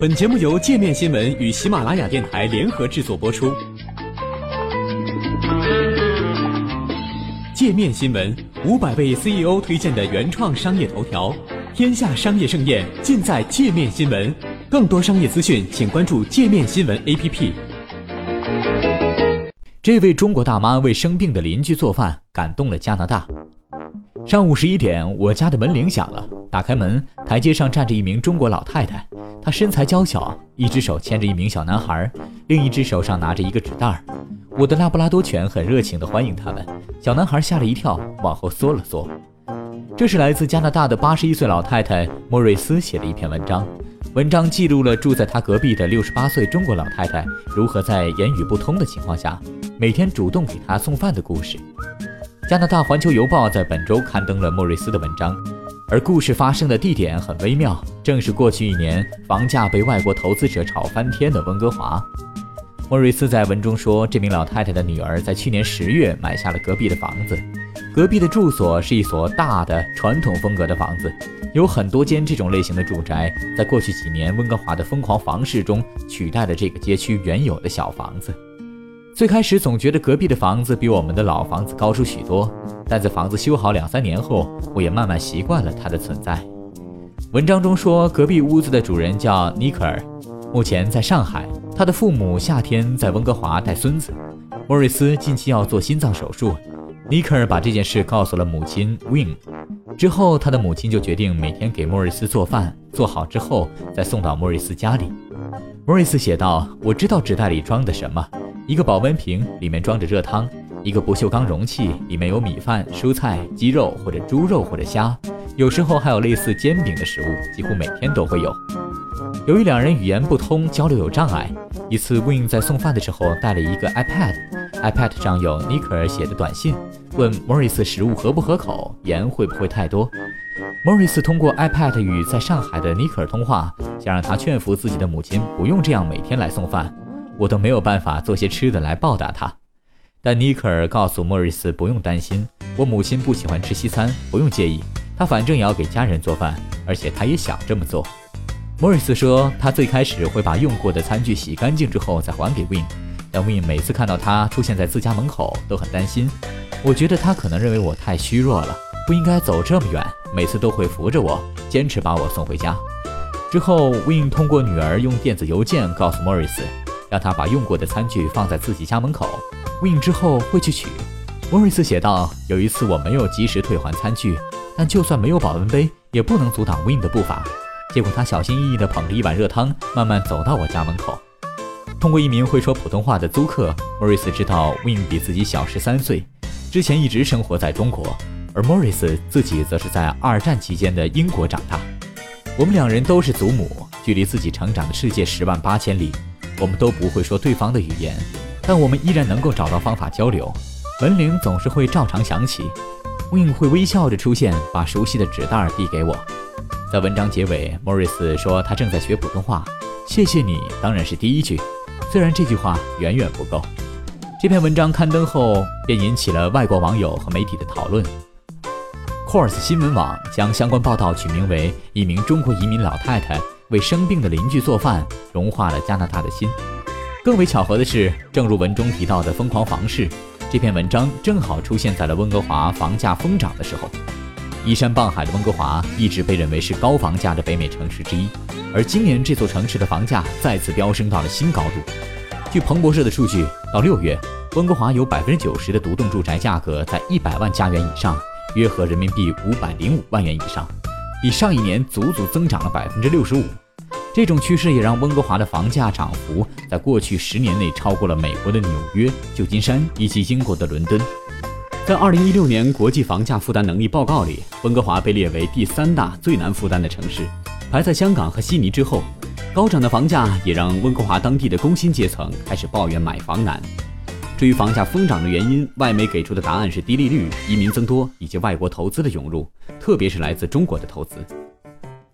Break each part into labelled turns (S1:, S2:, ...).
S1: 本节目由界面新闻与喜马拉雅电台联合制作播出。界面新闻五百位 CEO 推荐的原创商业头条，天下商业盛宴尽在界面新闻。更多商业资讯，请关注界面新闻 APP。
S2: 这位中国大妈为生病的邻居做饭，感动了加拿大。上午十一点，我家的门铃响了，打开门，台阶上站着一名中国老太太。他身材娇小，一只手牵着一名小男孩，另一只手上拿着一个纸袋儿。我的拉布拉多犬很热情地欢迎他们。小男孩吓了一跳，往后缩了缩。这是来自加拿大的八十一岁老太太莫瑞斯写的一篇文章。文章记录了住在她隔壁的六十八岁中国老太太如何在言语不通的情况下，每天主动给她送饭的故事。加拿大环球邮报在本周刊登了莫瑞斯的文章。而故事发生的地点很微妙，正是过去一年房价被外国投资者炒翻天的温哥华。莫瑞斯在文中说，这名老太太的女儿在去年十月买下了隔壁的房子，隔壁的住所是一所大的传统风格的房子，有很多间这种类型的住宅。在过去几年温哥华的疯狂房市中，取代了这个街区原有的小房子。最开始总觉得隔壁的房子比我们的老房子高出许多，但在房子修好两三年后，我也慢慢习惯了它的存在。文章中说，隔壁屋子的主人叫尼克尔，目前在上海，他的父母夏天在温哥华带孙子。莫瑞斯近期要做心脏手术，尼克尔把这件事告诉了母亲 Win，之后他的母亲就决定每天给莫瑞斯做饭，做好之后再送到莫瑞斯家里。莫瑞斯写道：“我知道纸袋里装的什么。”一个保温瓶里面装着热汤，一个不锈钢容器里面有米饭、蔬菜、鸡肉或者猪肉或者虾，有时候还有类似煎饼的食物，几乎每天都会有。由于两人语言不通，交流有障碍，一次 Win 在送饭的时候带了一个 iPad，iPad 上有尼克尔写的短信，问 Morris 食物合不合口，盐会不会太多。Morris 通过 iPad 与在上海的尼克尔通话，想让他劝服自己的母亲不用这样每天来送饭。我都没有办法做些吃的来报答他，但尼克尔告诉莫瑞斯不用担心，我母亲不喜欢吃西餐，不用介意，他反正也要给家人做饭，而且他也想这么做。莫瑞斯说，他最开始会把用过的餐具洗干净之后再还给 Win，但 Win 每次看到他出现在自家门口都很担心。我觉得他可能认为我太虚弱了，不应该走这么远，每次都会扶着我，坚持把我送回家。之后，Win 通过女儿用电子邮件告诉莫瑞斯。让他把用过的餐具放在自己家门口，Win 之后会去取。莫瑞斯写道：“有一次我没有及时退还餐具，但就算没有保温杯，也不能阻挡 Win 的步伐。结果他小心翼翼地捧着一碗热汤，慢慢走到我家门口。通过一名会说普通话的租客，莫瑞斯知道 Win 比自己小十三岁，之前一直生活在中国，而莫瑞斯自己则是在二战期间的英国长大。我们两人都是祖母，距离自己成长的世界十万八千里。”我们都不会说对方的语言，但我们依然能够找到方法交流。门铃总是会照常响起，Win 会微笑着出现，把熟悉的纸袋递给我。在文章结尾，，Morris 说他正在学普通话。谢谢你，当然是第一句，虽然这句话远远不够。这篇文章刊登后，便引起了外国网友和媒体的讨论。Course 新闻网将相关报道取名为《一名中国移民老太太》。为生病的邻居做饭，融化了加拿大的心。更为巧合的是，正如文中提到的疯狂房市，这篇文章正好出现在了温哥华房价疯涨的时候。依山傍海的温哥华一直被认为是高房价的北美城市之一，而今年这座城市的房价再次飙升到了新高度。据彭博社的数据，到六月，温哥华有百分之九十的独栋住宅价格在一百万加元以上，约合人民币五百零五万元以上。比上一年足足增长了百分之六十五，这种趋势也让温哥华的房价涨幅在过去十年内超过了美国的纽约、旧金山以及英国的伦敦。在二零一六年国际房价负担能力报告里，温哥华被列为第三大最难负担的城市，排在香港和悉尼之后。高涨的房价也让温哥华当地的工薪阶层开始抱怨买房难。至于房价疯涨的原因，外媒给出的答案是低利率、移民增多以及外国投资的涌入，特别是来自中国的投资。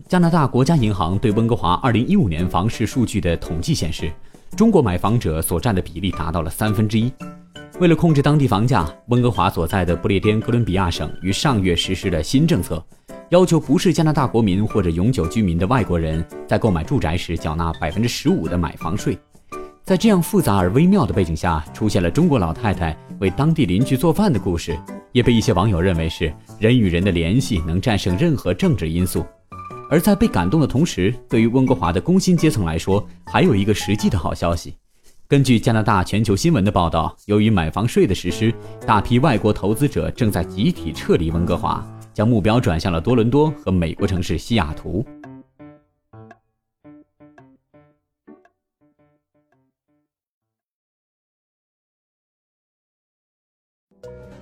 S2: 加拿大国家银行对温哥华2015年房市数据的统计显示，中国买房者所占的比例达到了三分之一。为了控制当地房价，温哥华所在的不列颠哥伦比亚省于上月实施了新政策，
S1: 要求不是加拿大国民或者永久居民的外国人在购买住宅时缴纳百分之十五的买房税。在这样复杂而微妙的背景下，出现了中国老太太为当地邻居做饭的故事，也被一些网友认为是人与人的联系能战胜任何政治因素。而在被感动的同时，对于温哥华的工薪阶层来说，还有一个实际的好消息。根据加拿大全球新闻的报道，由于买房税的实施，大批外国投资者正在集体撤离温哥华，将目标转向了多伦多和美国城市西雅图。